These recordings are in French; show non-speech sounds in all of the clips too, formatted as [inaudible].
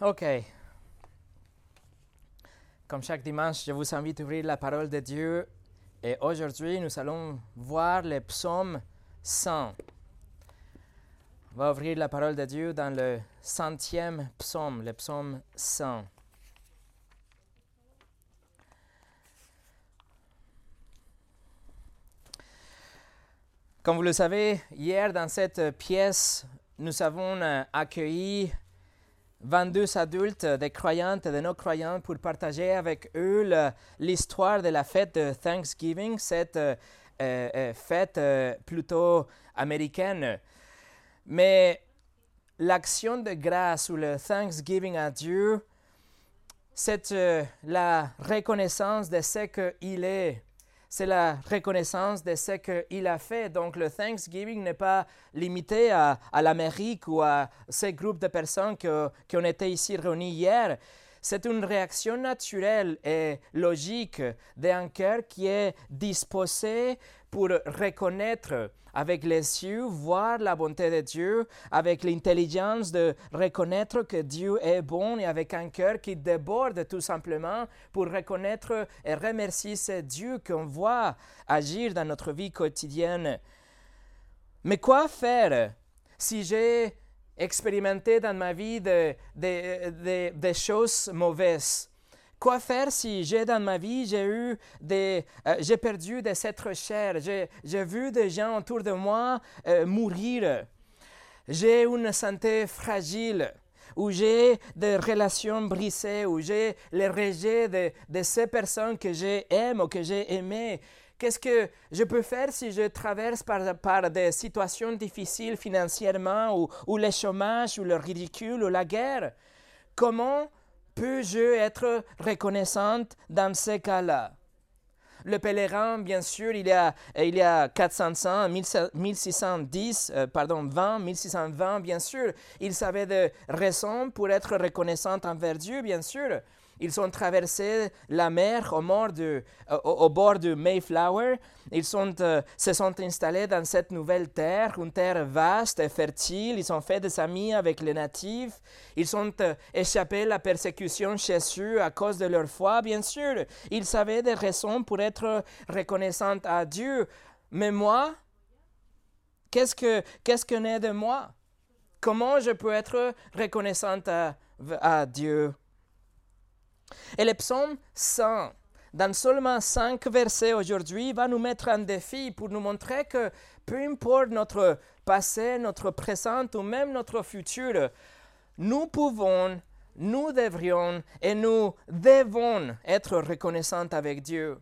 OK. Comme chaque dimanche, je vous invite à ouvrir la parole de Dieu. Et aujourd'hui, nous allons voir le psaume 100. On va ouvrir la parole de Dieu dans le centième psaume, le psaume 100. Comme vous le savez, hier dans cette pièce, nous avons accueilli 22 adultes, des croyantes et des non-croyantes, pour partager avec eux l'histoire de la fête de Thanksgiving, cette euh, euh, fête plutôt américaine. Mais l'action de grâce ou le Thanksgiving à Dieu, c'est la reconnaissance de ce qu'il est c'est la reconnaissance de ce qu'il a fait. Donc le Thanksgiving n'est pas limité à, l'Amérique ou à ces groupes de personnes qui ont été ici réunis hier. C'est une réaction naturelle et logique d'un cœur qui est disposé pour reconnaître avec les yeux, voir la bonté de Dieu, avec l'intelligence de reconnaître que Dieu est bon et avec un cœur qui déborde tout simplement pour reconnaître et remercier ce Dieu qu'on voit agir dans notre vie quotidienne. Mais quoi faire si j'ai expérimenté dans ma vie des choses mauvaises? Quoi faire si j'ai dans ma vie, j'ai eu des, euh, j'ai perdu des êtres chers, j'ai vu des gens autour de moi euh, mourir, j'ai une santé fragile, ou j'ai des relations brisées, ou j'ai le rejet de, de, ces personnes que j'aime ou que j'ai aimées. Qu'est-ce que je peux faire si je traverse par, par des situations difficiles financièrement, ou, ou le chômage, ou le ridicule, ou la guerre? Comment peux-je être reconnaissante dans ces cas-là? Le pèlerin, bien sûr, il y a, il y a 400 1610, euh, pardon, 20, 1620, bien sûr, il savait de raisons pour être reconnaissant envers Dieu, bien sûr. Ils ont traversé la mer au, au, bord du Mayflower. Ils euh, se sont installés dans cette nouvelle terre, une terre vaste et fertile. Ils ont fait des amis avec les natifs. Ils ont euh, échappé à la persécution chez eux à cause de leur foi, bien sûr. Ils savaient des raisons pour être reconnaissants à Dieu. Mais moi, qu'est-ce que, qu'est-ce que naît de moi? Comment je peux être reconnaissante à Dieu? Et le psaume 100, dans seulement cinq versets aujourd'hui, va nous mettre en défi pour nous montrer que peu importe notre passé, notre présent ou même notre futur, nous pouvons, nous devrions et nous devons être reconnaissants avec Dieu.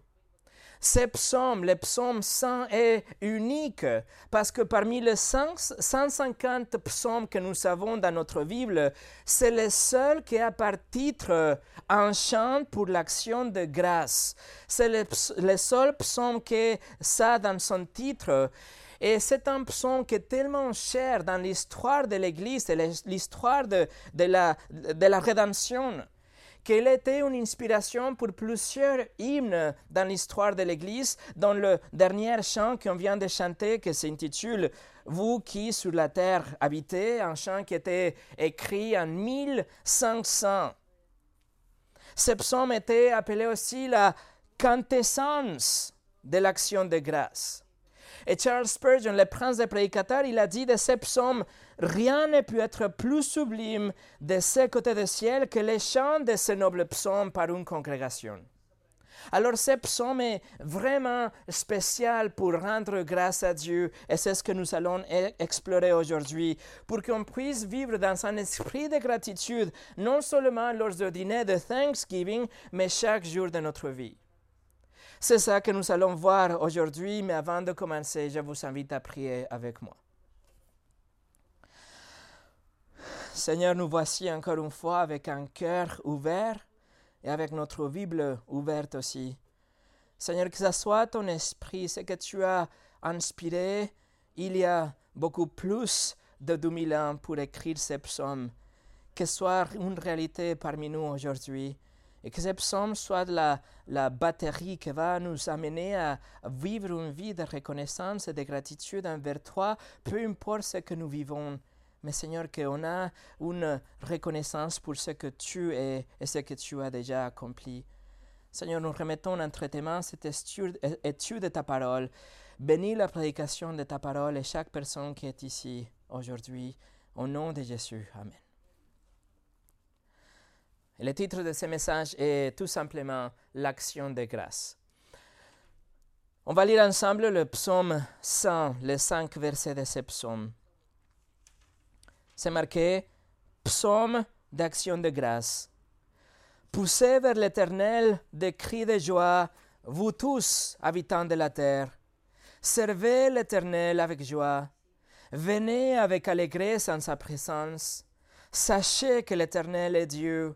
Ce psaume, le psaume 100 est unique parce que parmi les 150 psaumes que nous avons dans notre Bible, c'est le seul qui a par titre un chant pour l'action de grâce. C'est le, seul psaume qui ça dans son titre. Et c'est un psaume qui est tellement cher dans l'histoire de l'Église et l'histoire de, de, la, de la rédemption qu'elle était une inspiration pour plusieurs hymnes dans l'histoire de l'Église, dans le dernier chant qu'on vient de chanter, qui s'intitule Vous qui sur la terre habitez, un chant qui était écrit en 1500. Ce psaume était appelé aussi la quintessence de l'action de grâce. Et Charles Spurgeon, le prince des prédicateurs, il a dit de ce psaume Rien ne peut être plus sublime de ce côté du ciel que les chants de ce noble psaume par une congrégation. Alors ce psaume est vraiment spécial pour rendre grâce à Dieu et c'est ce que nous allons e-, explorer aujourd'hui pour qu'on puisse vivre dans un esprit de gratitude non seulement lors du dîner de Thanksgiving mais chaque jour de notre vie. C'est ça que nous allons voir aujourd'hui mais avant de commencer je vous invite à prier avec moi. Seigneur, nous voici encore une fois avec un cœur ouvert et avec notre Bible ouverte aussi. Seigneur, que ce soit ton esprit, ce que tu as inspiré il y a beaucoup plus de 2000 ans pour écrire ces psaumes, que ce soit une réalité parmi nous aujourd'hui et que ces psaumes soient la, la batterie qui va nous amener à vivre une vie de reconnaissance et de gratitude envers toi, peu importe ce que nous vivons mais Seigneur, qu'on a une reconnaissance pour ce que tu es et ce que tu as déjà accompli. Seigneur, nous remettons entre tes mains cette étude de ta parole. Bénis la prédication de ta parole et chaque personne qui est ici aujourd'hui. Au nom de Jésus. Amen. le titre de ce message est tout simplement L'action de grâce. On va lire ensemble le psaume 100, les cinq versets de ce psaume. C'est marqué Psaume d'action de grâce. Poussez vers l'Éternel des cris de joie, vous tous, habitants de la terre. Servez l'Éternel avec joie. Venez avec allégresse en sa présence. Sachez que l'Éternel est Dieu.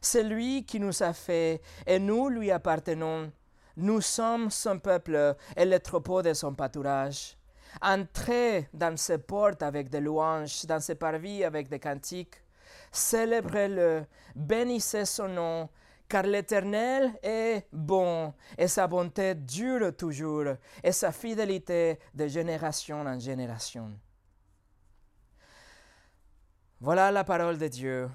C'est lui qui nous a fait et nous lui appartenons. Nous sommes son peuple et le troupeau de son pâturage. Entrez dans ses portes avec des louanges, dans ses parvis avec des cantiques. Célébrez-le, bénissez son nom, car l'Éternel est bon, et sa bonté dure toujours, et sa fidélité de génération en génération. Voilà la parole de Dieu.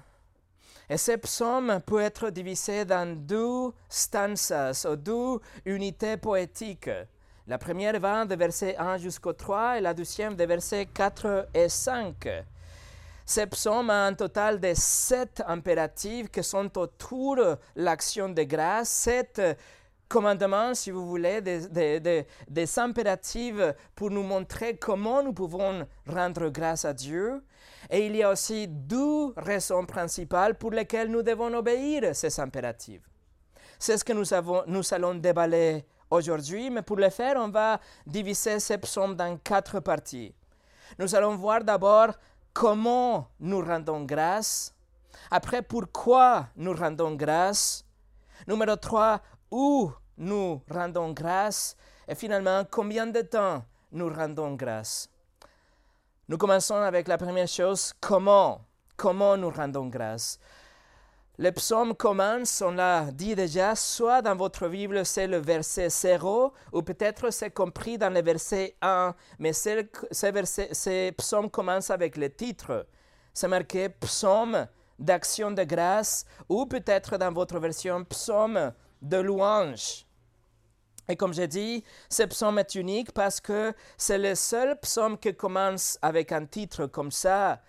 Et ce psaume peut être divisé dans deux stanzas, ou deux unités poétiques. La première va de verset 1 jusqu'au 3 et la deuxième de versets 4 et 5. Ce psaume a un total de sept impératifs qui sont autour de l'action de grâce, sept commandements, si vous voulez, des, des, impératifs pour nous montrer comment nous pouvons rendre grâce à Dieu. Et il y a aussi deux raisons principales pour lesquelles nous devons obéir ces impératifs. C'est ce que nous, avons, nous allons déballer aujourd'hui, mais pour le faire, on va diviser ce psaume dans quatre parties. Nous allons voir d'abord comment nous rendons grâce, après pourquoi nous rendons grâce, numéro 3, où nous rendons grâce, et finalement combien de temps nous rendons grâce. Nous commençons avec la première chose, comment, comment nous rendons grâce? Le psaume commence, on l'a dit déjà, soit dans votre Bible c'est le verset 0, ou peut-être c'est compris dans le verset 1, mais ce psaume commence avec le titre. C'est marqué psaume d'action de grâce, ou peut-être dans votre version psaume de louange. Et comme j'ai dit, ce psaume est unique parce que c'est le seul psaume qui commence avec un titre comme ça.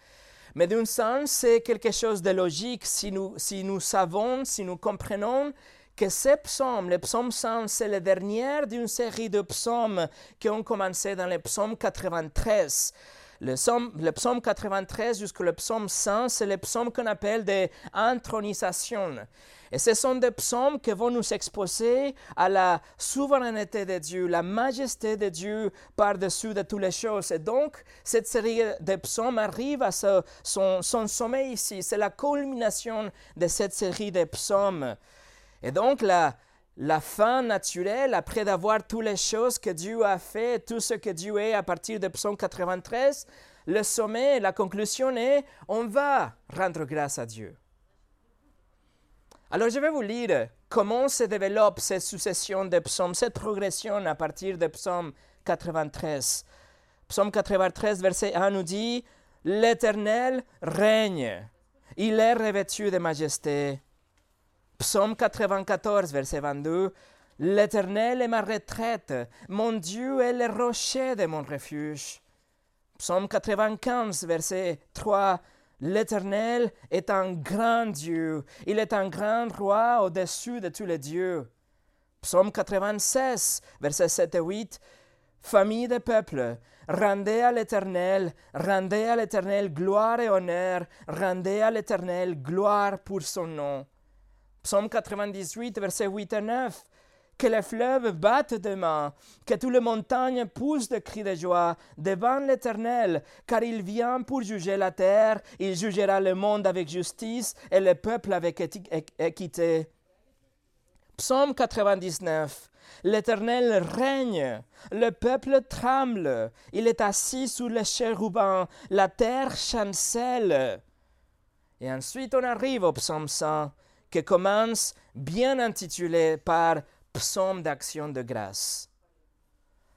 Mais d'un sens, c'est quelque chose de logique si nous, si nous savons, si nous comprenons que ce psaume, le psaume 100, c'est le dernier d'une série de psaumes qui ont commencé dans le psaume 93. Le psaume, le psaume 93 jusqu'au psaume 100, c'est le psaume qu'on appelle des intronisations. Et ce sont des psaumes qui vont nous exposer à la souveraineté de Dieu, la majesté de Dieu par-dessus de toutes les choses. Et donc, cette série de psaumes arrive à son, son sommet ici. C'est la culmination de cette série de psaumes. Et donc, la, la fin naturelle, après d'avoir toutes les choses que Dieu a fait, tout ce que Dieu est à partir de psaume 93, le sommet, la conclusion est, on va rendre grâce à Dieu. Alors je vais vous lire comment se développe cette succession de psaumes, cette progression à partir de psaume 93. Psaume 93, verset 1 nous dit, L'Éternel règne, il est revêtu de majesté. Psaume 94, verset 22, L'Éternel est ma retraite, mon Dieu est le rocher de mon refuge. Psaume 95, verset 3, L'Éternel est un grand Dieu, il est un grand roi au-dessus de tous les dieux. Psaume 96, versets 7 et 8. Famille des peuples, rendez à l'Éternel, rendez à l'Éternel gloire et honneur, rendez à l'Éternel gloire pour son nom. Psaume 98, versets 8 et 9 que les fleuves battent de mains, que toutes les montagnes poussent de cris de joie devant l'Éternel, car il vient pour juger la terre, il jugera le monde avec justice et le peuple avec équité. Psaume 99. L'Éternel règne, le peuple tremble, il est assis sous les chérubins, la terre chancelle. Et ensuite on arrive au psaume 100, commence bien intitulé par psaume d'action de grâce.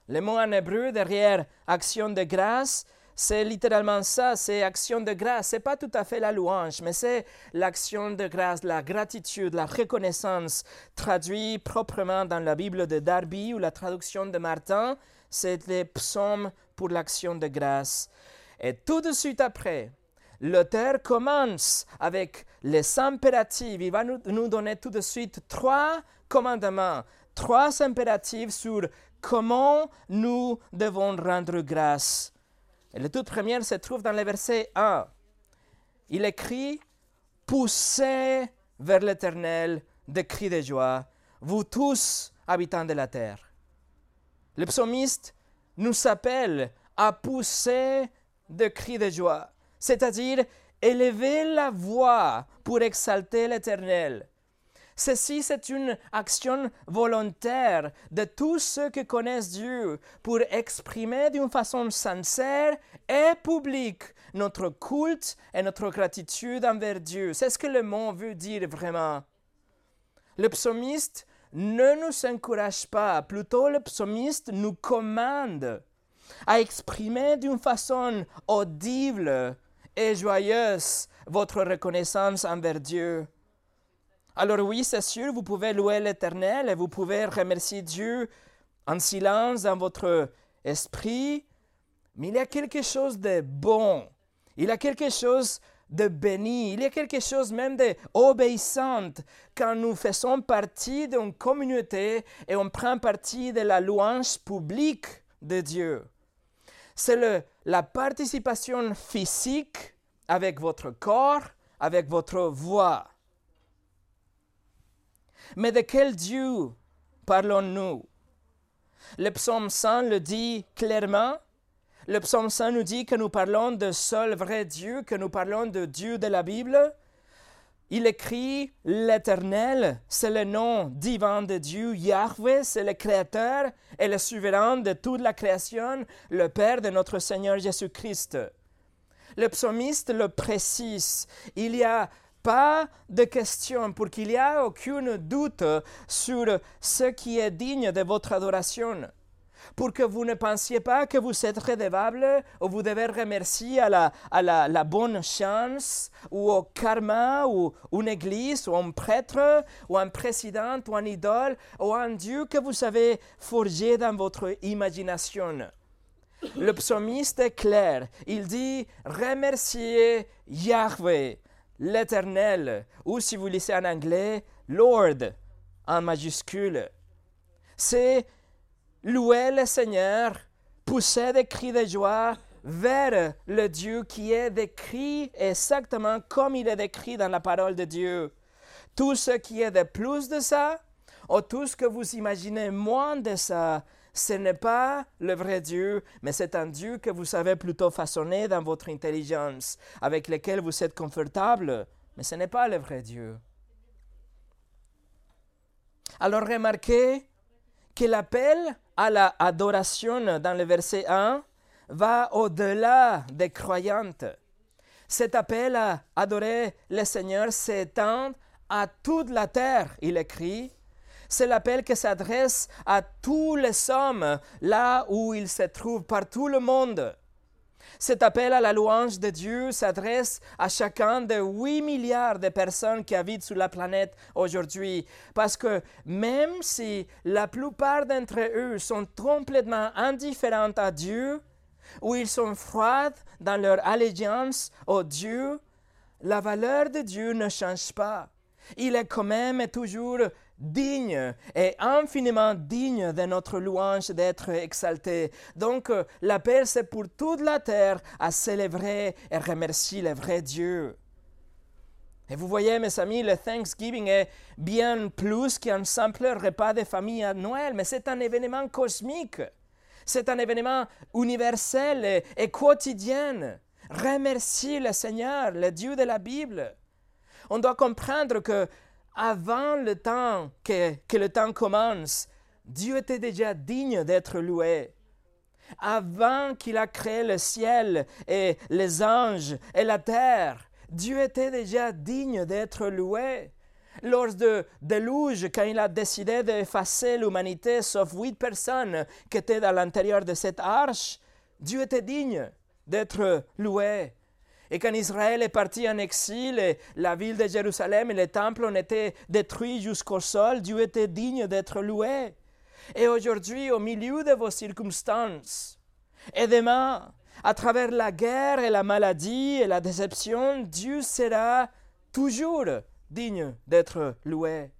Le mot en hébreu derrière action de grâce, c'est littéralement ça, c'est action de grâce. C'est pas tout à fait la louange, mais c'est l'action de grâce, la gratitude, la reconnaissance, traduit proprement dans la Bible de Darby ou la traduction de Martin, c'est les psaumes pour l'action de grâce. Et tout de suite après, l'auteur commence avec les impératifs. Il va nous, nous donner tout de suite trois commandements, trois impératifs sur comment nous devons rendre grâce. Et la toute première se trouve dans le verset 1. Il écrit Poussez vers l'Éternel des cris de joie, vous tous habitants de la terre. Le psalmiste nous appelle à pousser des cris de joie, c'est-à-dire élever la voix pour exalter l'Éternel, Ceci, c'est une action volontaire de tous ceux qui connaissent Dieu pour exprimer d'une façon sincère et publique notre culte et notre gratitude envers Dieu. C'est ce que le mot veut dire vraiment. Le psalmiste ne nous encourage pas, plutôt le psalmiste nous commande à exprimer d'une façon audible et joyeuse votre reconnaissance envers Dieu. Alors oui, c'est sûr, vous pouvez louer l'Éternel et vous pouvez remercier Dieu en silence dans votre esprit, mais il y a quelque chose de bon, il y a quelque chose de béni, il y a quelque chose même d'obéissant quand nous faisons partie d'une communauté et on prend partie de la louange publique de Dieu. C'est la participation physique avec votre corps, avec votre voix. Mais de quel Dieu parlons-nous? Le psaume 100 le dit clairement. Le psaume 100 nous dit que nous parlons de seul vrai Dieu, que nous parlons de Dieu de la Bible. Il écrit l'Éternel, c'est le nom divin de Dieu. Yahweh, c'est le Créateur et le souverain de toute la création, le Père de notre Seigneur Jésus-Christ. Le psalmiste le précise. Il y a pas de question pour qu'il n'y ait aucun doute sur ce qui est digne de votre adoration. Pour que vous ne pensiez pas que vous êtes redevable ou vous devez remercier à la, à la, bonne chance ou au karma ou une église ou un prêtre ou un président ou un idole ou un Dieu que vous avez forgé dans votre imagination. Le psalmiste est clair. Il dit remerciez Yahweh l'Éternel, ou si vous lisez en anglais, Lord en majuscule. C'est louer le Seigneur, pousser des cris de joie vers le Dieu qui est décrit exactement comme il est décrit dans la parole de Dieu. Tout ce qui est de plus de ça, ou tout ce que vous imaginez moins de ça, ce n'est pas le vrai Dieu, mais c'est un Dieu que vous savez plutôt façonner dans votre intelligence, avec lequel vous êtes confortable, mais ce n'est pas le vrai Dieu. Alors remarquez que l'appel à la adoration dans le verset 1 va au-delà des croyantes. Cet appel à adorer le Seigneur s'étend à toute la terre, il écrit, c'est l'appel qui s'adresse à tous les hommes là où ils se trouvent, par tout le monde. Cet appel à la louange de Dieu s'adresse à chacun des 8 milliards de personnes qui habitent sur la planète aujourd'hui. Parce que même si la plupart d'entre eux sont complètement indifférents à Dieu, ou ils sont froids dans leur allégeance au Dieu, la valeur de Dieu ne change pas. Il est quand même toujours digne et infiniment digne de notre louange d'être exalté. Donc euh, l'appel c'est pour toute la terre à célébrer et remercier le vrai Dieu. Et vous voyez, mes amis, le Thanksgiving est bien plus qu'un simple repas de famille à Noël, mais c'est un événement cosmique. C'est un événement universel et, et quotidien. Remercier le Seigneur, le Dieu de la Bible. On doit comprendre que avant le temps que, que le temps commence, Dieu était déjà digne d'être loué. Avant qu'il a créé le ciel et les anges et la terre, Dieu était déjà digne d'être loué. Lors de déluge, quand il a décidé d'effacer l'humanité, sauf huit personnes qui étaient à l'intérieur de cette arche, Dieu était digne d'être loué. Et quand Israël est parti en exil, et la ville de Jérusalem et le temple ont été détruits jusqu'au sol, Dieu était digne d'être loué. Et aujourd'hui, au milieu de vos circonstances, et demain, à travers la guerre et la maladie et la déception, Dieu sera toujours digne d'être loué.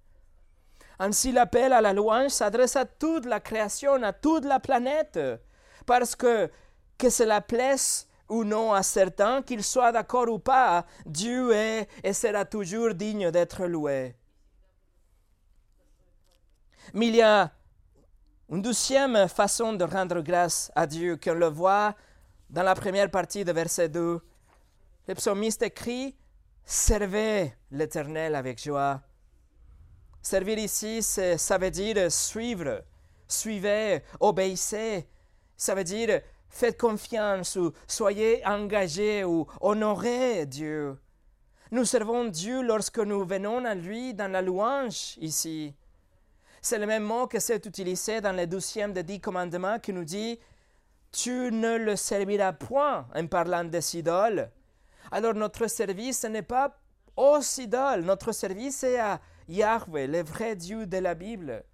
Ainsi, l'appel à la louange s'adresse à toute la création, à toute la planète, parce que que cela plaise ou non à certains, qu'ils soient d'accord ou pas, Dieu est et sera toujours digne d'être loué. Mais il y a une deuxième façon de rendre grâce à Dieu qu'on le voit dans la première partie de verset 2. Le psalmiste écrit Servez l'Éternel avec joie. Servir ici, ça veut dire suivre, suivez, obéissez. Ça veut dire faites confiance ou soyez engagés ou honorez Dieu. Nous servons Dieu lorsque nous venons à lui dans la louange ici. C'est le même mot que c'est utilisé dans le douzième des dix commandements qui nous dit Tu ne le serviras point en parlant des idoles. Alors notre service n'est pas aux idoles, notre service est à Yahweh, le vrai Dieu de la Bible.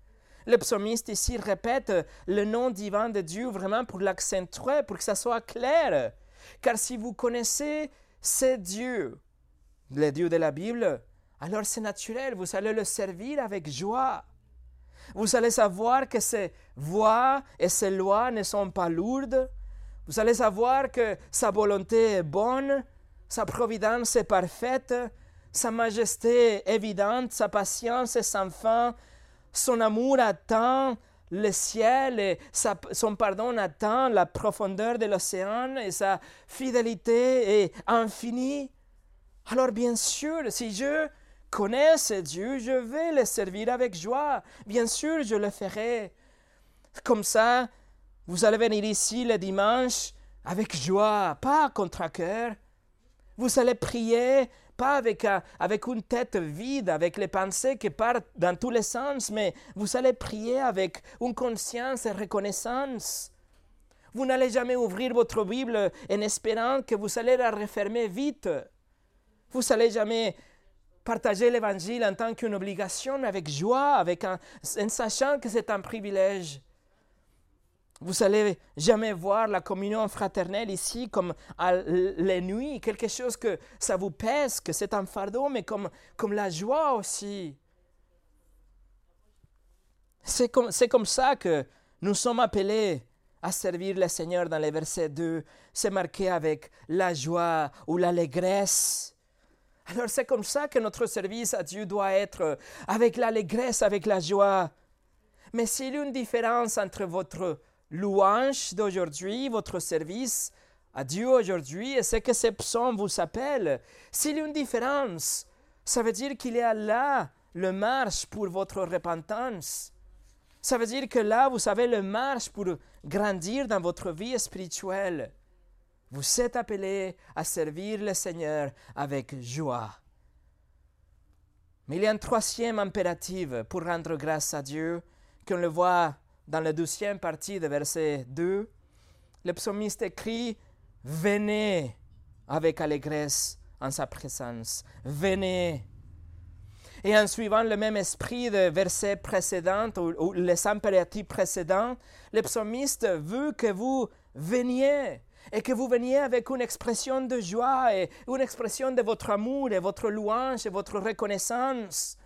Le psalmiste ici répète le nom divin de Dieu vraiment pour l'accentuer, pour que ça soit clair. Car si vous connaissez ce Dieu, le Dieu de la Bible, alors c'est naturel, vous allez le servir avec joie. Vous allez savoir que ses voix et ses lois ne sont pas lourdes. Vous allez savoir que sa volonté est bonne, sa providence est parfaite, sa majesté est évidente, sa patience est sans fin, son amour atteint le ciel et son pardon atteint la profondeur de l'océan et sa fidélité est infinie. Alors bien sûr, si je connais ce Dieu, je vais le servir avec joie. Bien sûr, je le ferai. Comme ça, vous allez venir ici le dimanche avec joie, pas contre cœur. Vous allez prier pas avec, avec une tête vide, avec les pensées qui partent dans tous les sens, mais vous allez prier avec une conscience et reconnaissance. Vous n'allez jamais ouvrir votre Bible en espérant que vous allez la refermer vite. Vous n'allez jamais partager l'Évangile en tant qu'une obligation avec joie, avec en sachant que c'est un privilège. Vous n'allez jamais voir la communion fraternelle ici comme à la nuit, quelque chose que ça vous pèse, que c'est un fardeau, mais comme, comme la joie aussi. C'est comme, comme ça que nous sommes appelés à servir le Seigneur dans les versets 2. C'est marqué avec la joie ou l'allégresse. Alors c'est comme ça que notre service à Dieu doit être, avec l'allégresse, avec la joie. Mais s'il y a une différence entre votre louange d'aujourd'hui, votre service à Dieu aujourd'hui, et ce que ces psaumes vous appellent, s'il y a une différence, ça veut dire qu'il y a là le marche pour votre repentance. Ça veut dire que là, vous avez le marche pour grandir dans votre vie spirituelle. Vous êtes appelés à servir le Seigneur avec joie. Mais il y a un troisième impératif pour rendre grâce à Dieu, qu'on le voit dans la deuxième partie de verset 2, le psalmiste écrit Venez avec allégresse en sa présence. Venez. Et en suivant le même esprit de verset précédent ou, les impératifs précédents, le psalmiste veut que vous veniez et que vous veniez avec une expression de joie et une expression de votre amour et votre louange et votre reconnaissance.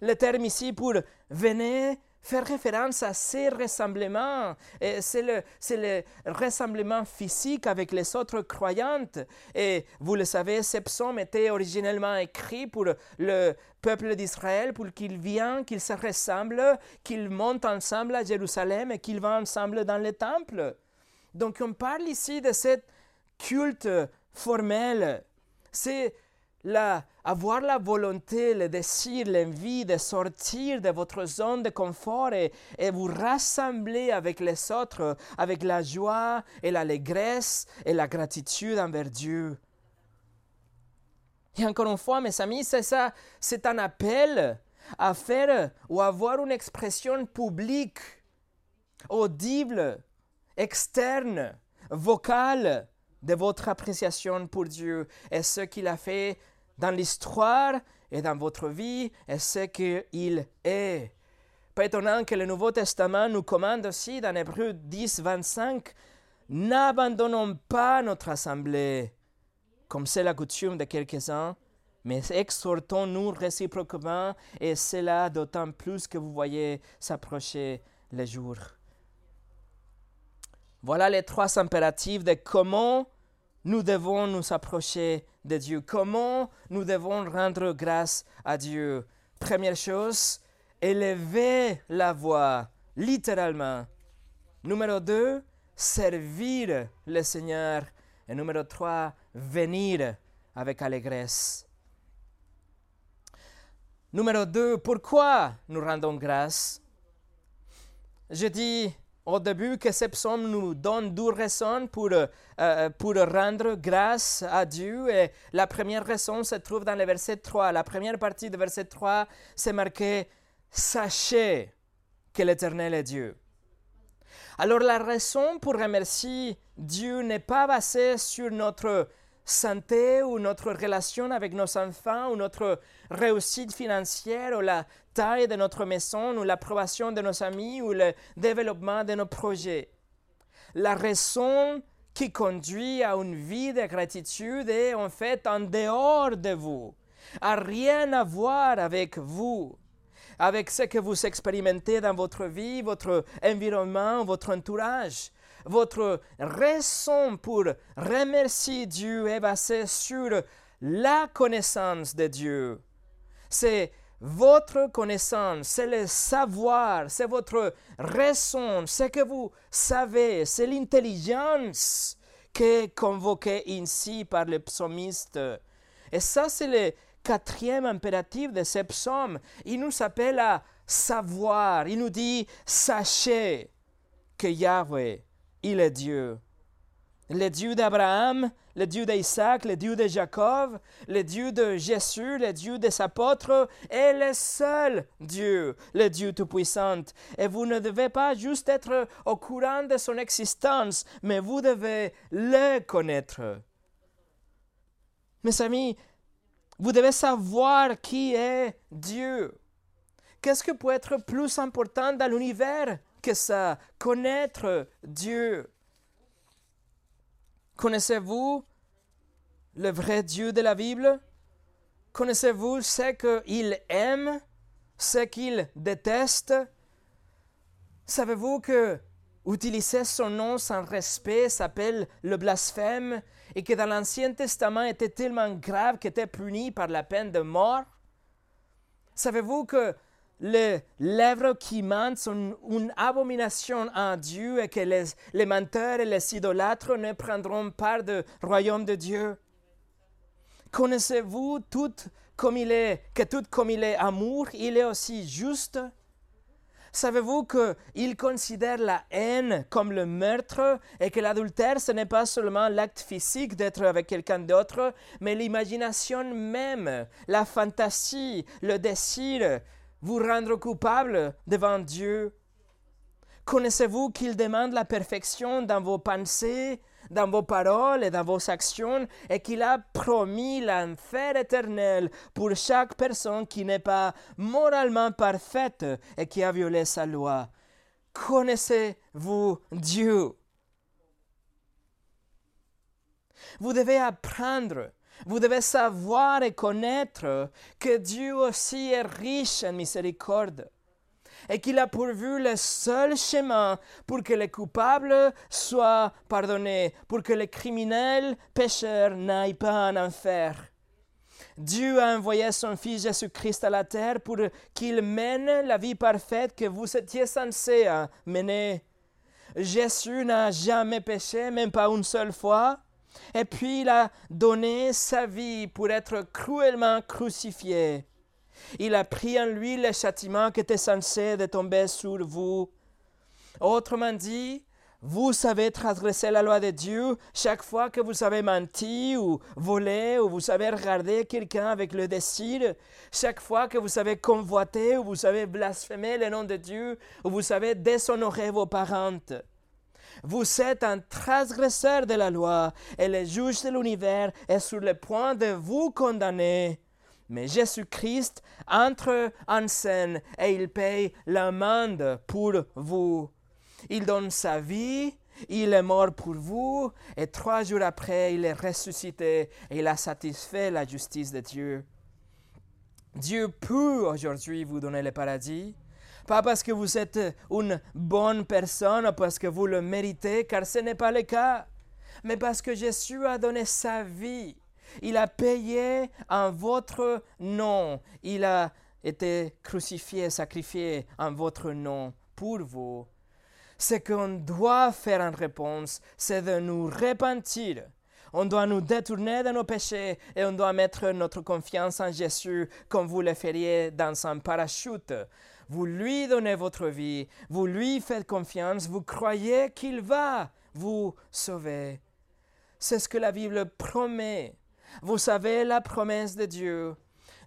Le terme ici pour venez faire référence à ces ressemblements. C'est le, le, ressemblement physique avec les autres croyantes. Et vous le savez, ces psaumes étaient originellement écrits pour le peuple d'Israël, pour qu'ils viennent, qu'ils se ressemblent, qu'ils montent ensemble à Jérusalem et qu'ils vont ensemble dans le temple. Donc on parle ici de cette culte formel. C'est la, avoir la volonté, le désir, l'envie de sortir de votre zone de confort et, et, vous rassembler avec les autres, avec la joie et l'allégresse et la gratitude envers Dieu. Et encore une fois, mes amis, c'est ça, c'est un appel à faire ou avoir une expression publique, audible, externe, vocale de votre appréciation pour Dieu et ce qu'il a fait dans l'histoire et dans votre vie et ce qu'il est. Pas étonnant que le Nouveau Testament nous commande aussi dans Hébreu 10, 25, N'abandonnons pas notre assemblée, comme c'est la coutume de quelques-uns, mais exhortons-nous réciproquement, et cela d'autant plus que vous voyez s'approcher les jours. Voilà les trois impératifs de comment nous devons nous approcher de Dieu, comment nous devons rendre grâce à Dieu? Première chose, élever la voix, littéralement. Numéro deux, servir le Seigneur. Et numéro trois, venir avec allégresse. Numéro deux, pourquoi nous rendons grâce? Je dis au début que ce psaume nous donne deux raisons pour, euh, euh, pour rendre grâce à Dieu. Et la première raison se trouve dans le verset 3. La première partie du verset 3, c'est marqué Sachez que l'Éternel est Dieu. Alors la raison pour remercier Dieu n'est pas basée sur notre santé ou notre relation avec nos enfants ou notre réussite financière ou la taille de notre maison ou l'approbation de nos amis ou le développement de nos projets. La raison qui conduit à une vie de gratitude est en fait en dehors de vous, a rien à voir avec vous, avec ce que vous expérimentez dans votre vie, votre environnement, votre entourage votre raison pour remercier Dieu est basée sur la connaissance de Dieu. C'est votre connaissance, c'est le savoir, c'est votre raison, ce que vous savez, c'est l'intelligence qui est convoquée ici par le psalmiste. Et ça, c'est le quatrième impératif de ce psaume. Il nous appelle à savoir. Il nous dit, sachez que Yahweh il est Dieu. Le Dieu d'Abraham, le Dieu d'Isaac, le Dieu de Jacob, le Dieu de Jésus, le Dieu des apôtres est le seul Dieu, le Dieu Tout-Puissant. Et vous ne devez pas juste être au courant de son existence, mais vous devez le connaître. Mes amis, vous devez savoir qui est Dieu. Qu'est-ce que peut être plus important dans l'univers? Que ça, connaître Dieu. Connaissez-vous le vrai Dieu de la Bible? Connaissez-vous ce qu'il aime, ce qu'il déteste? Savez-vous que utiliser son nom sans respect s'appelle le blasphème et que dans l'Ancien Testament était tellement grave qu'il était puni par la peine de mort? Savez-vous que les lèvres qui mentent sont une abomination à Dieu et que les, les menteurs et les idolâtres ne prendront part du royaume de Dieu. Connaissez-vous tout comme il est, que tout comme il est amour, il est aussi juste? Savez-vous qu'il considère la haine comme le meurtre et que l'adultère, ce n'est pas seulement l'acte physique d'être avec quelqu'un d'autre, mais l'imagination même, la fantaisie, le désir, vous rendre coupable devant Dieu? Connaissez-vous qu'il demande la perfection dans vos pensées, dans vos paroles et dans vos actions, et qu'il a promis l'enfer éternel pour chaque personne qui n'est pas moralement parfaite et qui a violé sa loi? Connaissez-vous Dieu? Vous devez apprendre vous devez savoir et connaître que Dieu aussi est riche en miséricorde et qu'il a pourvu le seul chemin pour que les coupables soient pardonnés, pour que les criminels pécheurs n'aillent pas en enfer. Dieu a envoyé son Fils Jésus-Christ à la terre pour qu'il mène la vie parfaite que vous étiez censé mener. Jésus n'a jamais péché, même pas une seule fois. Et puis il a donné sa vie pour être cruellement crucifié. Il a pris en lui le châtiment qui était censé de tomber sur vous. Autrement dit, vous savez transgresser la loi de Dieu chaque fois que vous avez menti ou volé ou vous avez regardé quelqu'un avec le désir, chaque fois que vous avez convoité ou vous avez blasphémé le nom de Dieu ou vous avez déshonoré vos parents. Vous êtes un transgresseur de la loi et le juge de l'univers est sur le point de vous condamner. Mais Jésus-Christ entre en scène et il paye l'amende pour vous. Il donne sa vie, il est mort pour vous, et trois jours après, il est ressuscité et il a satisfait la justice de Dieu. Dieu peut aujourd'hui vous donner le paradis, pas parce que vous êtes une bonne personne, parce que vous le méritez, car ce n'est pas le cas, mais parce que Jésus a donné sa vie. Il a payé en votre nom. Il a été crucifié, sacrifié en votre nom pour vous. Ce qu'on doit faire en réponse, c'est de nous repentir. On doit nous détourner de nos péchés et on doit mettre notre confiance en Jésus comme vous le feriez dans un parachute. Vous lui donnez votre vie, vous lui faites confiance, vous croyez qu'il va vous sauver. C'est ce que la Bible promet. Vous savez la promesse de Dieu.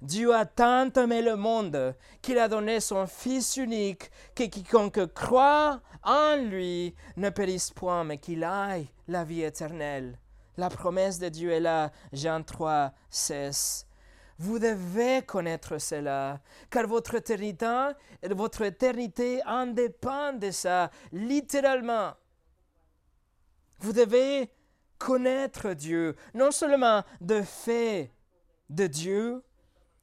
Dieu a tant aimé le monde qu'il a donné son Fils unique, que quiconque croit en lui ne périsse point, mais qu'il aille la vie éternelle. La promesse de Dieu est là, Jean 3, 16. Vous devez connaître cela, car votre éternité, votre éternité en dépend de ça, littéralement. Vous devez connaître Dieu, non seulement de fait de Dieu,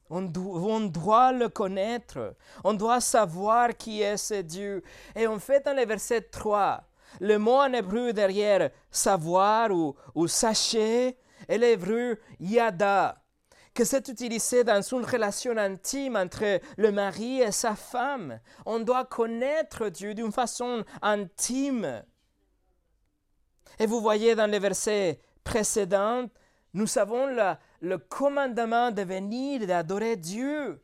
on, doit le connaître. On doit savoir qui est ce Dieu. Et en fait, dans le verset 3, le mot en hébreu derrière savoir ou, ou sachez est l'hébreu yada, que c'est utilisé dans une relation intime entre le mari et sa femme. On doit connaître Dieu d'une façon intime. Et vous voyez dans les versets précédents, nous avons le, commandement de venir, d'adorer Dieu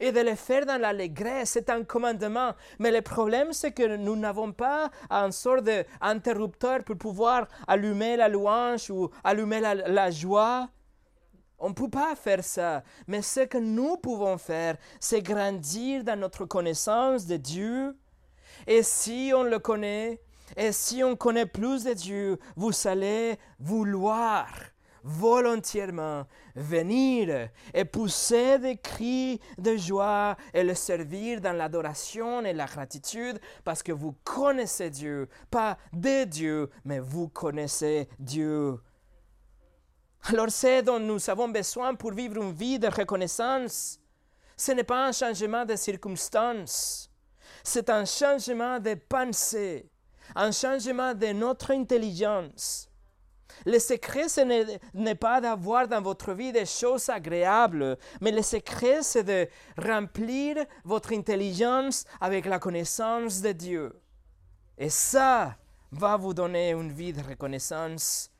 et de le faire dans l'allégresse. C'est un commandement. Mais le problème, c'est que nous n'avons pas un sort d'interrupteur pour pouvoir allumer la louange ou allumer la, la joie. On ne peut pas faire ça. Mais ce que nous pouvons faire, c'est grandir dans notre connaissance de Dieu. Et si on le connaît, et si on connaît plus de Dieu, vous allez vouloir volontairement venir et pousser des cris de joie et le servir dans l'adoration et la gratitude parce que vous connaissez Dieu, pas de Dieu, mais vous connaissez Dieu. Alors c'est dont nous avons besoin pour vivre une vie de reconnaissance. Ce n'est pas un changement de circonstances, c'est un changement de pensée, un changement de notre intelligence. Le secret, ce n'est pas d'avoir dans votre vie des choses agréables, mais le secret, c'est de remplir votre intelligence avec la connaissance de Dieu. Et ça va vous donner une vie de reconnaissance.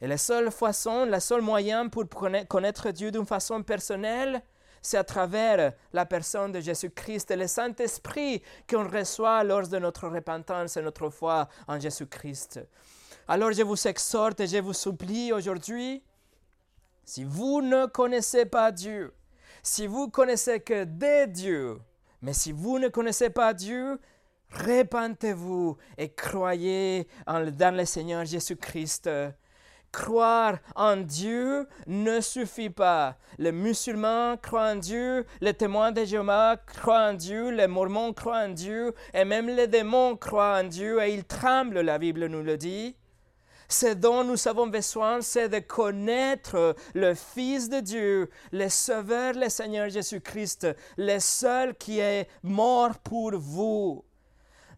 Et la seule façon, le seul moyen pour connaître Dieu d'une façon personnelle, c'est à travers la personne de Jésus-Christ et le Saint-Esprit qu'on reçoit lors de notre repentance et notre foi en Jésus-Christ. Alors je vous exhorte et je vous supplie aujourd'hui, si vous ne connaissez pas Dieu, si vous connaissez que des dieux, mais si vous ne connaissez pas Dieu, répentez-vous et croyez en, dans le Seigneur Jésus-Christ. Croire en Dieu ne suffit pas. Les musulmans croient en Dieu, les témoins de Jéhovah croient en Dieu, les mormons croient en Dieu, et même les démons croient en Dieu, et ils tremblent, la Bible nous le dit. Ce dont nous avons besoin, c'est de connaître le Fils de Dieu, le Sauveur, le Seigneur Jésus-Christ, le seul qui est mort pour vous.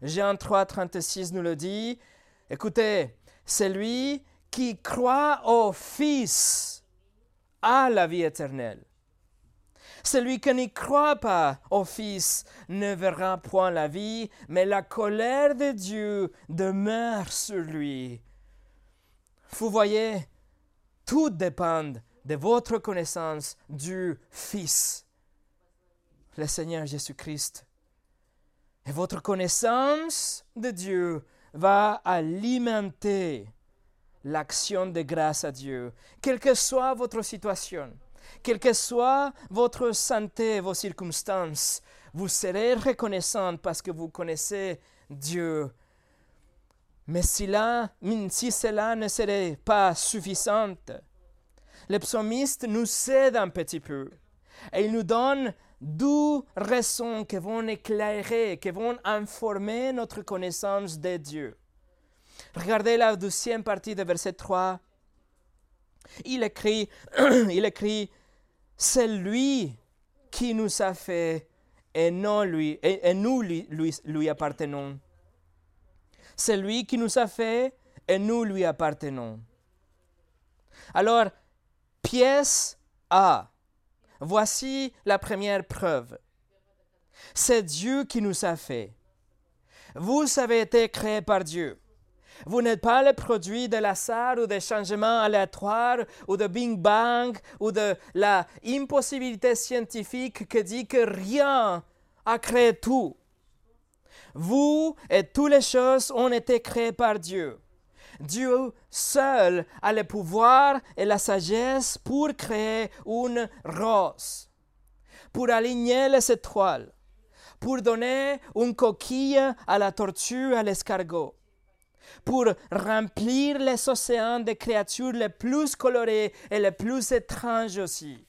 Jean 3, 36 nous le dit. Écoutez, celui qui croit au Fils a la vie éternelle. Celui qui n'y croit pas au Fils ne verra point la vie, mais la colère de Dieu demeure sur lui. Vous voyez, tout dépend de votre connaissance du Fils, le Seigneur Jésus-Christ. Et votre connaissance de Dieu va alimenter l'action de grâce à Dieu, quelle que soit votre situation, quelle que soit votre santé, vos circonstances, vous serez reconnaissant parce que vous connaissez Dieu Mais si, si cela ne serait pas suffisant, le psalmiste nous cède un petit peu et il nous donne deux raisons qui vont éclairer, qui vont informer notre connaissance de Dieu. Regardez la deuxième partie de verset 3. Il écrit, [clears throat] il écrit, c'est lui qui nous a fait et, non lui, et, nous lui, lui, lui appartenons. C'est lui qui nous a fait et nous lui appartenons. Alors, pièce A. Voici la première preuve. C'est Dieu qui nous a fait. Vous avez été créés par Dieu. Vous n'êtes pas le produit de l'hasard ou des changements aléatoires ou de Big Bang ou de la impossibilité scientifique qui dit que rien a créé tout. Vous et toutes les choses ont été créées par Dieu. Dieu seul a le pouvoir et la sagesse pour créer une rose, pour aligner les étoiles, pour donner une coquille à la tortue, à l'escargot, pour remplir les océans des créatures les plus colorées et les plus étranges aussi.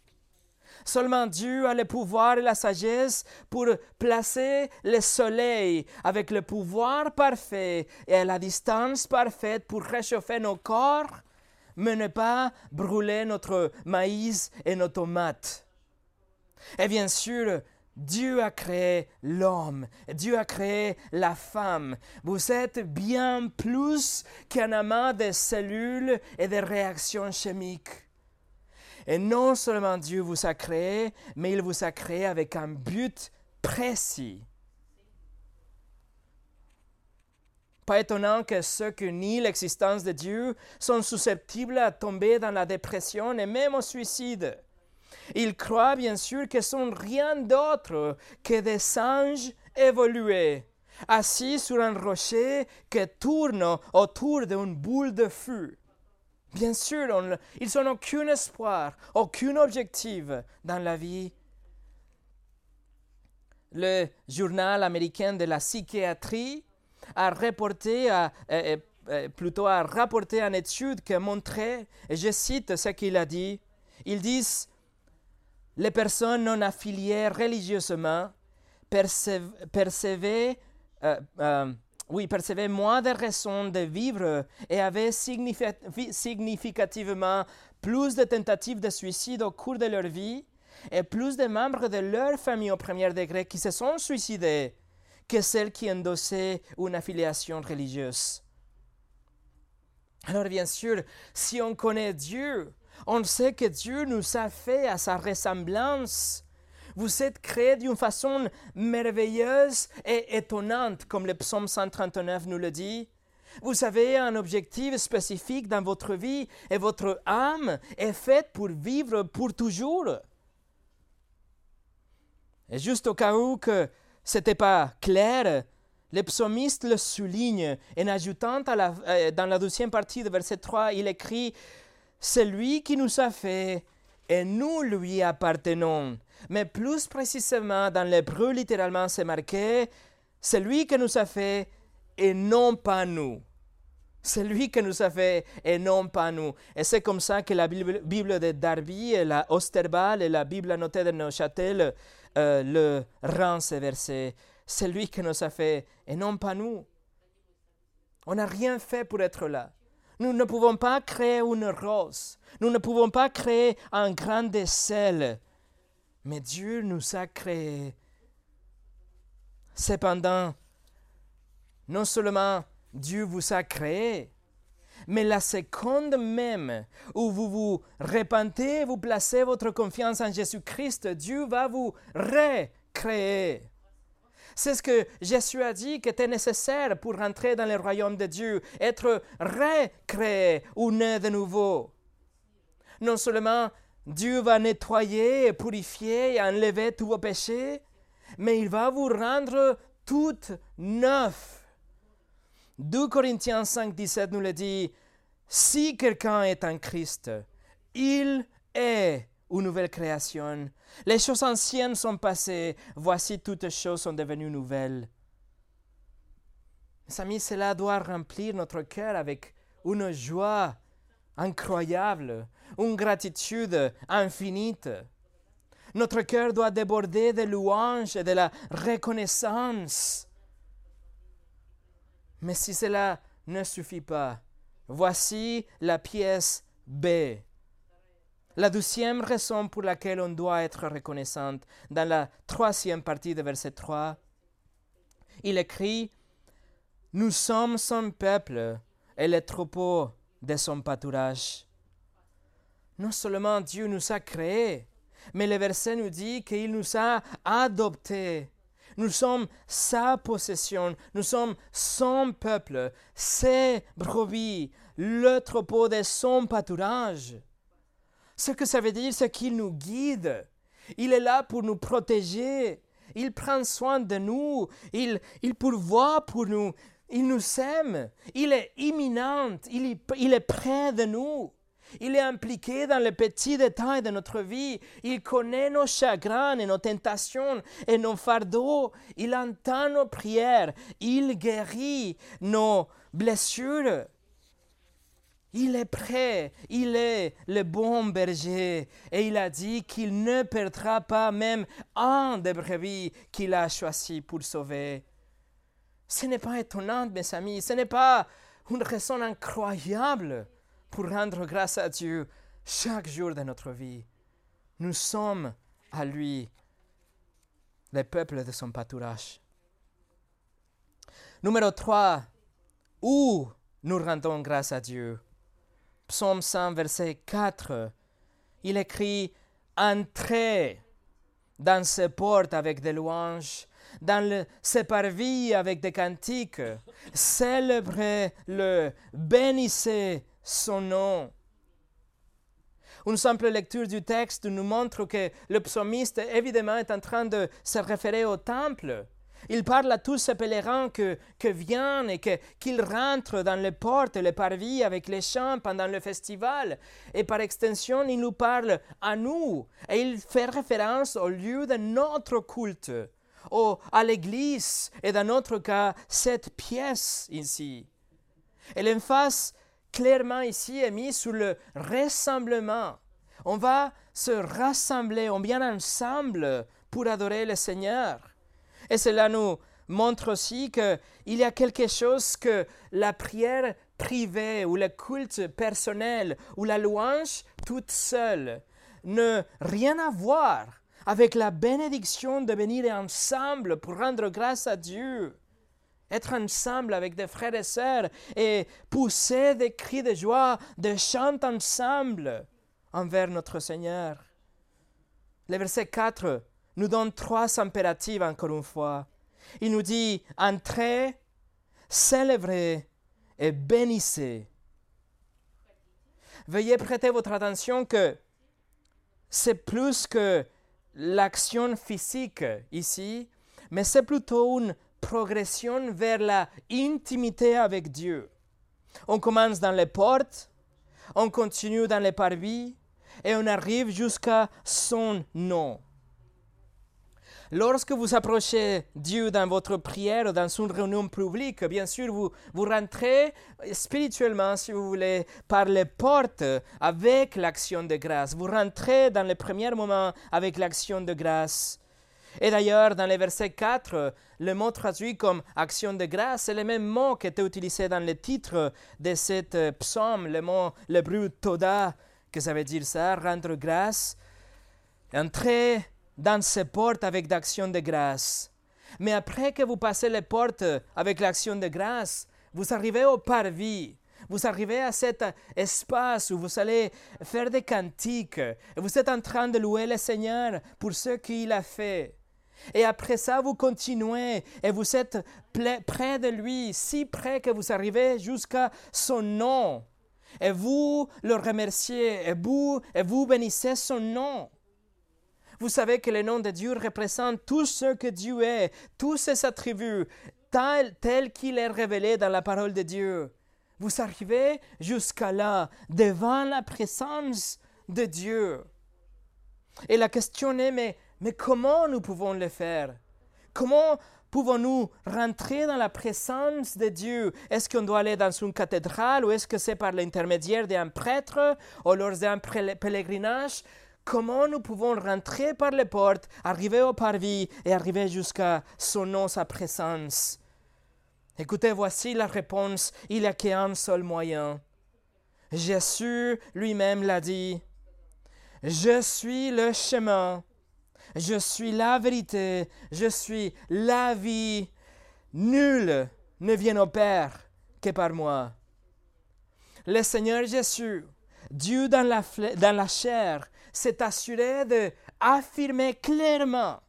Seulement Dieu a le pouvoir et la sagesse pour placer le soleil avec le pouvoir parfait et la distance parfaite pour réchauffer nos corps, mais ne pas brûler notre maïs et nos tomates. Et bien sûr, Dieu a créé l'homme, Dieu a créé la femme. Vous êtes bien plus qu'un amas de cellules et de réactions chimiques. Et non seulement Dieu vous a créé, mais il vous a créé avec un but précis. Pas étonnant que ceux qui nient l'existence de Dieu sont susceptibles à tomber dans la dépression et même au suicide. Ils croient bien sûr que sont rien d'autre que des singes évolués, assis sur un rocher qui tourne autour d'une boule de feu. Bien sûr, ils n'ont aucun espoir, aucun objectif dans la vie. Le journal américain de la psychiatrie a reporté, plutôt a rapporté une étude qui montrait, et je cite ce qu'il a dit, ils disent, les personnes non affiliées religieusement percevaient, euh, euh, oui, percevaient moins de raisons de vivre et avaient significativement plus de tentatives de suicide au cours de leur vie et plus de membres de leur famille au premier degré qui se sont suicidés que celles qui endossaient une affiliation religieuse. Alors bien sûr, si on connaît Dieu, on sait que Dieu nous a fait à sa ressemblance vous êtes créés d'une façon merveilleuse et étonnante, comme le psaume 139 nous le dit. Vous avez un objectif spécifique dans votre vie et votre âme est faite pour vivre pour toujours. Et juste au cas où que ce n'était pas clair, le psalmiste le souligne en ajoutant euh, dans la deuxième partie de verset 3, il écrit C'est lui qui nous a fait et nous lui appartenons. Mais plus précisément, dans l'hébreu, littéralement, c'est marqué c'est lui qui nous a fait et non pas nous. C'est lui qui nous a fait et non pas nous. Et c'est comme ça que la Bible, de Darby, et la Osterbal et la Bible annotée de Neuchâtel euh, le rend ce verset. C'est lui qui nous a fait et non pas nous. On n'a rien fait pour être là. Nous ne pouvons pas créer une rose. Nous ne pouvons pas créer un grain de sel. Mais Dieu nous a créés. Cependant, non seulement Dieu vous a créé, mais la seconde même où vous vous repentez, vous placez votre confiance en Jésus-Christ, Dieu va vous recréer. C'est ce que Jésus a dit qui était nécessaire pour rentrer dans le royaume de Dieu, être recréé ou né de nouveau. Non seulement Dieu va nettoyer et purifier et enlever tous vos péchés, mais il va vous rendre tout neuf. 2 Corinthiens 5, 17 nous le dit, si quelqu'un est en Christ, il est une nouvelle création. Les choses anciennes sont passées, voici toutes choses sont devenues nouvelles. Mes amis, cela doit remplir notre cœur avec une joie incroyable, une gratitude infinite. Notre cœur doit déborder de louanges et de la reconnaissance. Mais si cela ne suffit pas, voici la pièce B. La deuxième raison pour laquelle on doit être reconnaissante, dans la troisième partie de verset 3, il écrit Nous sommes son peuple et les troupeaux de son pâturage. Non seulement Dieu nous a créés, mais le verset nous dit qu'il nous a adoptés. Nous sommes sa possession, nous sommes son peuple, ses brebis, le troupeau de son pâturage. Ce que ça veut dire, c'est qu'il nous guide. Il est là pour nous protéger. Il prend soin de nous. Il, il pourvoit pour nous. Il nous aime. Il est imminent. Il, il est près de nous. Il est impliqué dans les petits détails de notre vie. Il connaît nos chagrins et nos tentations et nos fardeaux. Il entend nos prières. Il guérit nos blessures. Il est prêt, il est le bon berger, et il a dit qu'il ne perdra pas même un des brebis qu'il a choisi pour sauver. Ce n'est pas étonnant, mes amis, ce n'est pas une raison incroyable pour rendre grâce à Dieu chaque jour de notre vie. Nous sommes à lui, le peuple de son pâturage. Numéro 3. Où nous rendons grâce à Dieu? Psaume 100, verset 4. Il écrit Entrez dans ses portes avec des louanges, dans ses parvis avec des cantiques, célébrez-le, bénissez son nom. Une simple lecture du texte nous montre que le psalmiste, évidemment, est en train de se référer au temple. Il parle à tous ces pèlerins que, que viennent et qu'ils rentrent dans les portes les parvis avec les chants pendant le festival. Et par extension, il nous parle à nous. Et il fait référence au lieu de notre culte, au, à l'église, et dans notre cas, cette pièce ici. Et l'emphase clairement ici est mis sur le rassemblement. On va se rassembler, on vient ensemble pour adorer le Seigneur. Et cela nous montre aussi qu'il y a quelque chose que la prière privée ou le culte personnel ou la louange toute seule ne rien à voir avec la bénédiction de venir ensemble pour rendre grâce à Dieu être ensemble avec des frères et sœurs et pousser des cris de joie, de chanter ensemble envers notre Seigneur. Le verset 4 nous donne trois impératifs encore une fois. Il nous dit entrez, célébrez et bénissez. Veuillez prêter votre attention que c'est plus que l'action physique ici, mais c'est plutôt une progression vers la intimité avec Dieu. On commence dans les portes, on continue dans les parvis et on arrive jusqu'à son nom. Lorsque vous approchez Dieu dans votre prière dans une réunion publique, bien sûr, vous, rentrez spirituellement, si vous voulez, par les portes avec l'action de grâce. Vous rentrez dans les premiers moments avec l'action de grâce. Et d'ailleurs, dans le verset 4, le mot traduit comme action de grâce c'est le même mot qui était utilisé dans le titre de cette euh, psaume, le mot, brut toda, que ça veut dire ça, rendre grâce. Entrer dans ces portes avec l'action de grâce. Mais après que vous passez les portes avec l'action de grâce, vous arrivez au parvis. Vous arrivez à cet espace où vous allez faire des cantiques. Et vous êtes en train de louer le Seigneur pour ce qu'il a fait. Et après ça, vous continuez et vous êtes près de lui, si près que vous arrivez jusqu'à son nom. Et vous le remerciez et vous, et vous bénissez son nom. Vous savez que le nom de Dieu représente tout ce que Dieu est, tous ses attributs, tel, qu'il est révélé dans la parole de Dieu. Vous arrivez jusqu'à là, devant la présence de Dieu. Et la question est, mais mais comment nous pouvons le faire? Comment pouvons-nous rentrer dans la présence de Dieu? Est-ce qu'on doit aller dans une cathédrale ou est-ce que c'est par l'intermédiaire d'un prêtre ou lors d'un pèlerinage? Comment nous pouvons rentrer par les portes, arriver au parvis et arriver jusqu'à son nom, sa présence? Écoutez, voici la réponse. Il n'y a qu'un seul moyen. Jésus lui-même l'a dit. Je suis le chemin. Je suis la vérité. Je suis la vie. Nul ne vient au Père que par moi. Le Seigneur Jésus, Dieu dans la, dans la chair, s'est assuré d'affirmer clairement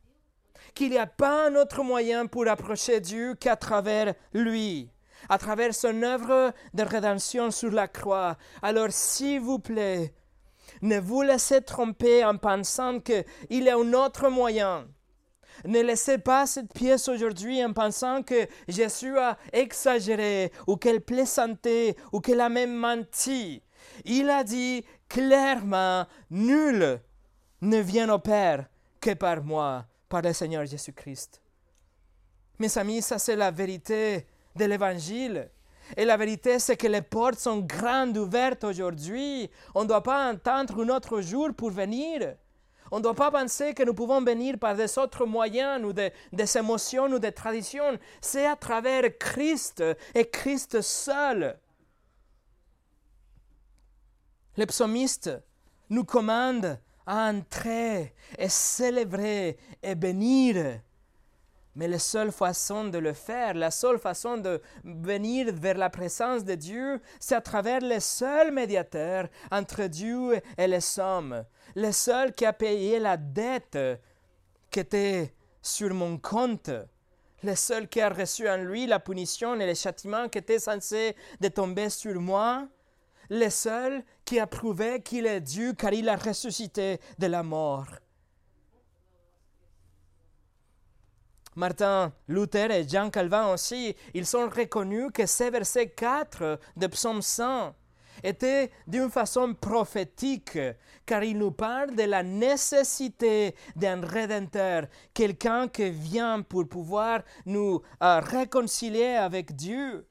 qu'il n'y a pas un autre moyen pour approcher Dieu qu'à travers lui, à travers son œuvre de rédemption sur la croix. Alors, s'il vous plaît, ne vous laissez tromper en pensant qu'il y a un autre moyen. Ne laissez pas cette pièce aujourd'hui en pensant que Jésus a exagéré ou qu'elle plaisantait ou qu'elle a même menti. Il a dit clairement, nul ne vient au Père que par moi, par le Seigneur Jésus-Christ. Mes amis, ça c'est la vérité de l'Évangile. Et la vérité, c'est que les portes sont grandes ouvertes aujourd'hui. On ne doit pas attendre un autre jour pour venir. On ne doit pas penser que nous pouvons venir par des autres moyens ou des, des émotions ou des traditions. C'est à travers Christ et Christ seul. Le psalmiste nous commande à entrer et célébrer et bénir. Mais la seule façon de le faire, la seule façon de venir vers la présence de Dieu, c'est à travers le seul médiateur entre Dieu et les hommes, le seul qui a payé la dette qui était sur mon compte, le seul qui a reçu en lui la punition et les châtiments qui étaient censés de tomber sur moi, le seul qui a prouvé qu'il est Dieu car il a ressuscité de la mort. Martin Luther et Jean Calvin aussi, ils sont reconnus que ces versets 4 de Psaume 100 étaient d'une façon prophétique, car il nous parle de la nécessité d'un rédempteur, quelqu'un qui vient pour pouvoir nous euh, réconcilier avec Dieu.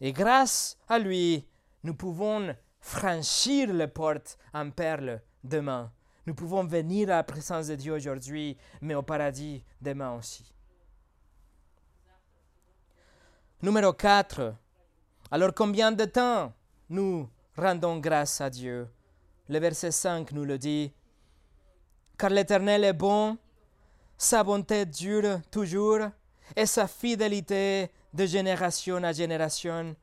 Et grâce à lui, nous pouvons franchir les portes en perles demain. Nous pouvons venir à la présence de Dieu aujourd'hui, mais au paradis demain aussi. Numéro 4. Alors combien de temps nous rendons grâce à Dieu? Le verset 5 nous le dit. Car l'Éternel est bon, sa bonté dure toujours, et sa fidélité de génération à génération.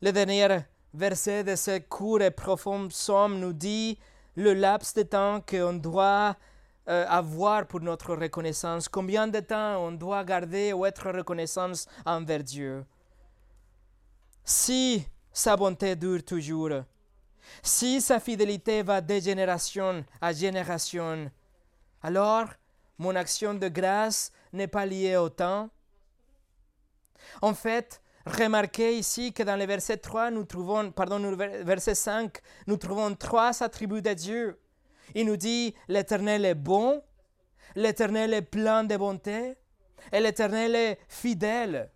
Le dernier verset de ce court et profond psaume nous dit le laps de temps qu'on doit euh, avoir pour notre reconnaissance, combien de temps on doit garder ou être reconnaissant envers Dieu? Si sa bonté dure toujours, si sa fidélité va de génération à génération, alors mon action de grâce n'est pas liée au temps, en fait, remarquez ici que dans le verset 3, nous trouvons, pardon, le verset 5, nous trouvons trois attributs de Dieu. Il nous dit l'Éternel est bon, l'Éternel est plein de bonté et l'Éternel est fidèle.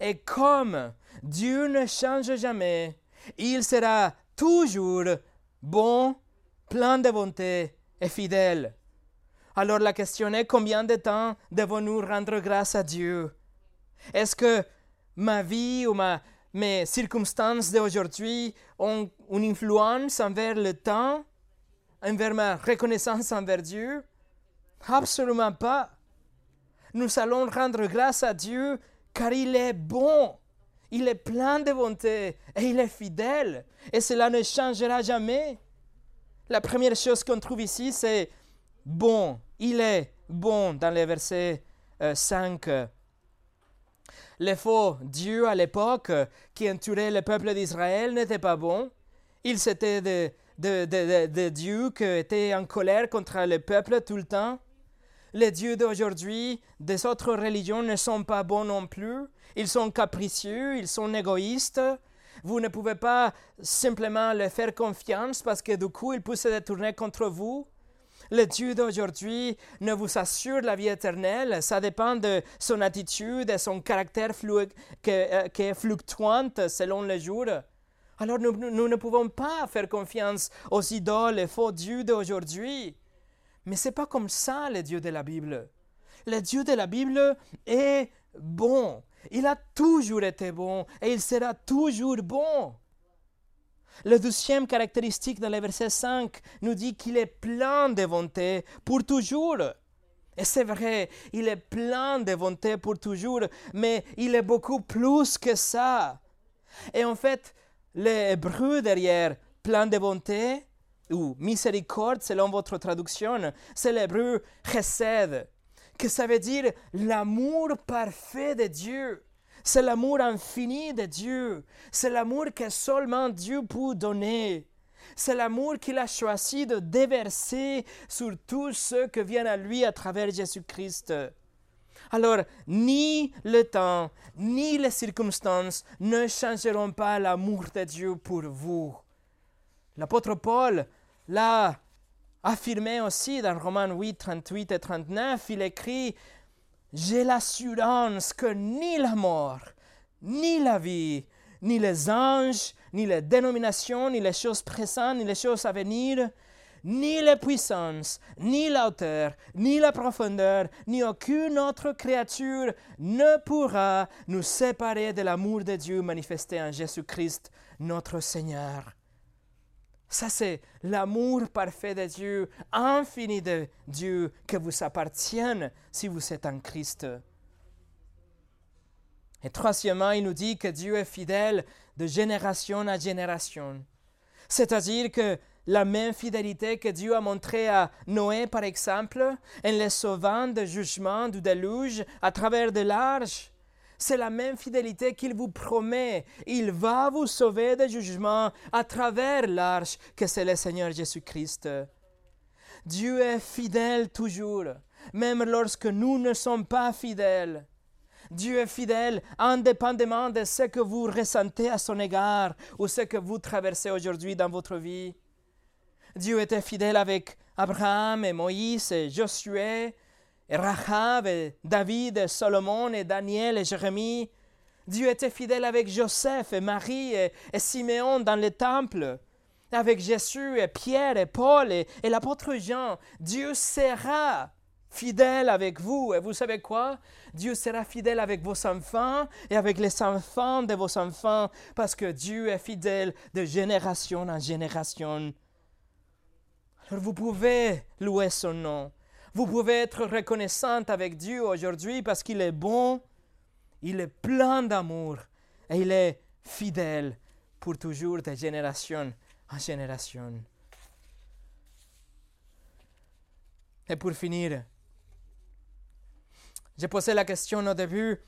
Et comme Dieu ne change jamais, il sera toujours bon, plein de bonté et fidèle. Alors la question est combien de temps devons-nous rendre grâce à Dieu? Est-ce que ma vie ou ma, mes circonstances d'aujourd'hui ont une influence envers le temps, envers ma reconnaissance envers Dieu? Absolument pas. Nous allons rendre grâce à Dieu car il est bon, il est plein de bonté et il est fidèle. Et cela ne changera jamais. La première chose qu'on trouve ici, c'est bon. Il est bon dans le verset 5. Euh, les faux dieux à l'époque qui entouraient le peuple d'Israël n'étaient pas bons. Ils étaient des de, dieux qui étaient en colère contre le peuple tout le temps. Les dieux d'aujourd'hui des autres religions ne sont pas bons non plus. Ils sont capricieux, ils sont égoïstes. Vous ne pouvez pas simplement leur faire confiance parce que du coup, ils peuvent se détourner contre vous. Le Dieu d'aujourd'hui ne vous assure la vie éternelle. Ça dépend de son attitude et son caractère qui est fluctuante selon les jours. Alors nous, ne pouvons pas faire confiance aux idoles et faux dieux d'aujourd'hui. Mais ce n'est pas comme ça le Dieu de la Bible. Le Dieu de la Bible est bon. Il a toujours été bon et il sera toujours bon. Le deuxième caractéristique dans le verset 5 nous dit qu'il est plein de bonté pour toujours. Et c'est vrai, il est plein de bonté pour toujours, mais il est beaucoup plus que ça. Et en fait, l'hébreu derrière plein de bonté, ou miséricorde selon votre traduction, c'est l'hébreu chesed, que ça veut dire l'amour parfait de Dieu. C'est l'amour infini de Dieu. C'est l'amour que seulement Dieu peut donner. C'est l'amour qu'il a choisi de déverser sur tous ceux qui viennent à lui à travers Jésus-Christ. Alors, ni le temps, ni les circonstances ne changeront pas l'amour de Dieu pour vous. L'apôtre Paul l'a affirmé aussi dans Romains 8, 38 et 39. Il écrit j'ai l'assurance que ni la mort, ni la vie, ni les anges, ni les dénominations, ni les choses présentes, ni les choses à venir, ni les puissances, ni la hauteur, ni la profondeur, ni aucune autre créature ne pourra nous séparer de l'amour de Dieu manifesté en Jésus-Christ, notre Seigneur. Ça, c'est l'amour parfait de Dieu, infini de Dieu, que vous appartienne si vous êtes en Christ. Et troisièmement, il nous dit que Dieu est fidèle de génération à génération. C'est-à-dire que la même fidélité que Dieu a montrée à Noé, par exemple, en le sauvant du jugement du déluge à travers de l'arche, c'est la même fidélité qu'il vous promet. Il va vous sauver du jugement à travers l'arche que c'est le Seigneur Jésus-Christ. Dieu est fidèle toujours, même lorsque nous ne sommes pas fidèles. Dieu est fidèle indépendamment de ce que vous ressentez à son égard ou ce que vous traversez aujourd'hui dans votre vie. Dieu était fidèle avec Abraham et Moïse et Josué et Rahab, et David, et Salomon, et Daniel, et Jérémie. Dieu était fidèle avec Joseph et Marie et, Siméon dans le temple, avec Jésus et Pierre et Paul et, et l'apôtre Jean. Dieu sera fidèle avec vous. Et vous savez quoi? Dieu sera fidèle avec vos enfants et avec les enfants de vos enfants, parce que Dieu est fidèle de génération en génération. Alors vous pouvez louer son nom. Vous pouvez être reconnaissante avec Dieu aujourd'hui parce qu'il est bon, il est plein d'amour et il est fidèle pour toujours de génération en génération. Et pour finir, j'ai posé la question au début,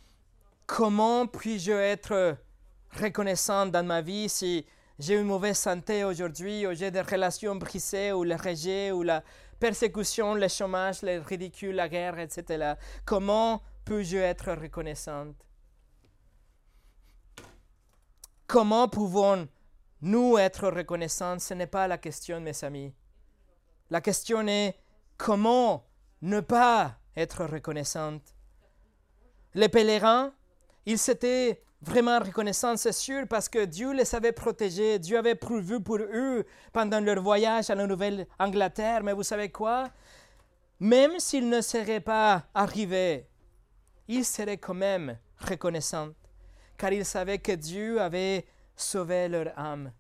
comment puis-je être reconnaissant dans ma vie si j'ai une mauvaise santé aujourd'hui, ou j'ai des relations brisées, ou le rejet, ou la persécution, le chômage, le ridicule, la guerre, etc. Comment peux-je être reconnaissante? Comment pouvons-nous être reconnaissants Ce n'est pas la question, mes amis. La question est comment ne pas être reconnaissante? Les pèlerins, ils s'étaient vraiment reconnaissants, c'est sûr, parce que Dieu les avait protégés, Dieu avait prévu pour eux pendant leur voyage à la Nouvelle-Angleterre. Mais vous savez quoi? Même s'ils ne seraient pas arrivés, ils seraient quand même reconnaissants, car ils savaient que Dieu avait sauvé leur âme.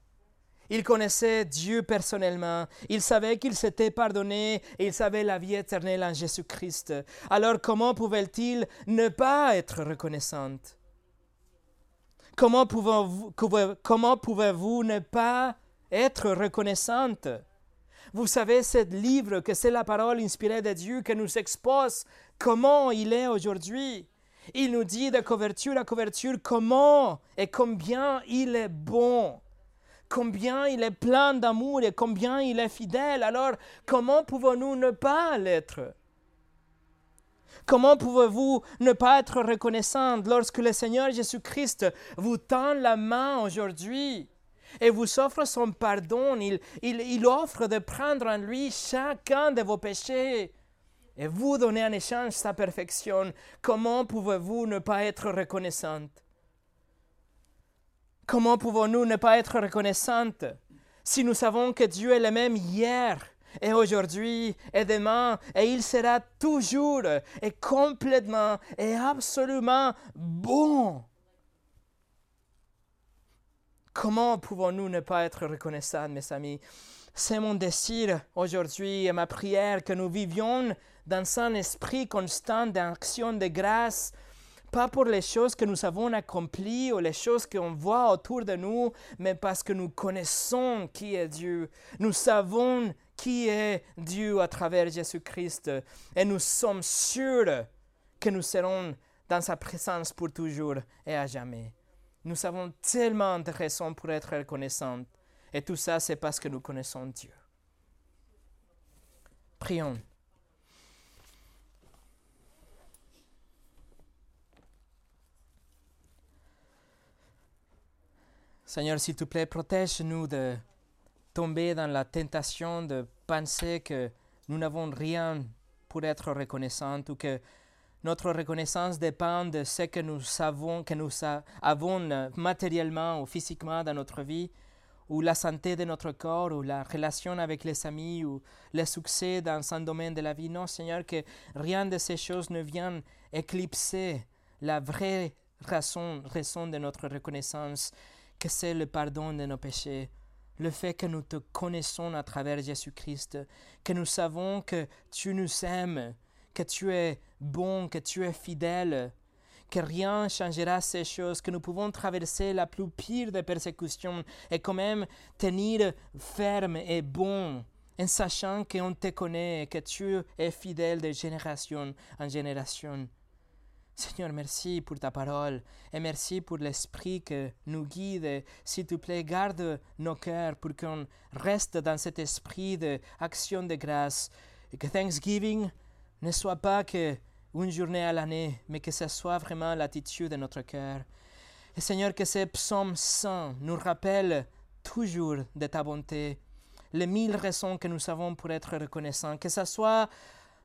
Ils connaissaient Dieu personnellement. Ils savaient qu'ils s'étaient pardonnés et ils savaient la vie éternelle en Jésus-Christ. Alors comment pouvaient-ils ne pas être reconnaissants Comment pouvez-vous, ne pas être reconnaissante? Vous savez, ce livre, que c'est la parole inspirée de Dieu qui nous expose comment il est aujourd'hui. Il nous dit de couverture à couverture comment et combien il est bon, combien il est plein d'amour et combien il est fidèle. Alors, comment pouvons-nous ne pas l'être? Comment pouvez-vous ne pas être reconnaissante lorsque le Seigneur Jésus-Christ vous tend la main aujourd'hui et vous offre son pardon? Il, il, il offre de prendre en lui chacun de vos péchés et vous donner en échange sa perfection. Comment pouvez-vous ne pas être reconnaissante? Comment pouvons-nous ne pas être reconnaissantes si nous savons que Dieu est le même hier et aujourd'hui et demain et il sera toujours et complètement et absolument bon Comment pouvons-nous ne pas être reconnaissants, mes amis? C'est mon désir aujourd'hui et ma prière que nous vivions dans un esprit constant d'action de grâce pas pour les choses que nous avons accomplies ou les choses qu'on voit autour de nous, mais parce que nous connaissons qui est Dieu. Nous savons qui est Dieu à travers Jésus-Christ et nous sommes sûrs que nous serons dans sa présence pour toujours et à jamais. Nous avons tellement de raisons pour être reconnaissants et tout ça c'est parce que nous connaissons Dieu. Prions. Seigneur, s'il te plaît, protège-nous de tomber dans la tentation de penser que nous n'avons rien pour être reconnaissants ou que notre reconnaissance dépend de ce que nous savons, que nous avons matériellement ou physiquement dans notre vie, ou la santé de notre corps, ou la relation avec les amis, ou le succès dans un domaine de la vie. Non, Seigneur, que rien de ces choses ne vienne éclipser la vraie raison, raison de notre reconnaissance que c'est le pardon de nos péchés, le fait que nous te connaissons à travers Jésus-Christ, que nous savons que tu nous aimes, que tu es bon, que tu es fidèle, que rien ne changera ces choses, que nous pouvons traverser la plus pire des persécutions et quand même tenir ferme et bon en sachant qu'on te connaît et que tu es fidèle de génération en génération. Seigneur, merci pour ta parole et merci pour l'esprit que nous guide. S'il te plaît, garde nos cœurs pour qu'on reste dans cet esprit d'action de grâce et que Thanksgiving ne soit pas que une journée à l'année, mais que ce soit vraiment l'attitude de notre cœur. Et Seigneur, que ces psaumes saints nous rappellent toujours de ta bonté, les mille raisons que nous avons pour être reconnaissants, que ce soit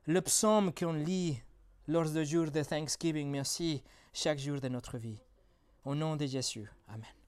le psaume qu'on lit lors du jour de Thanksgiving, mais aussi chaque jour de notre vie. Au nom de Jésus. Amen.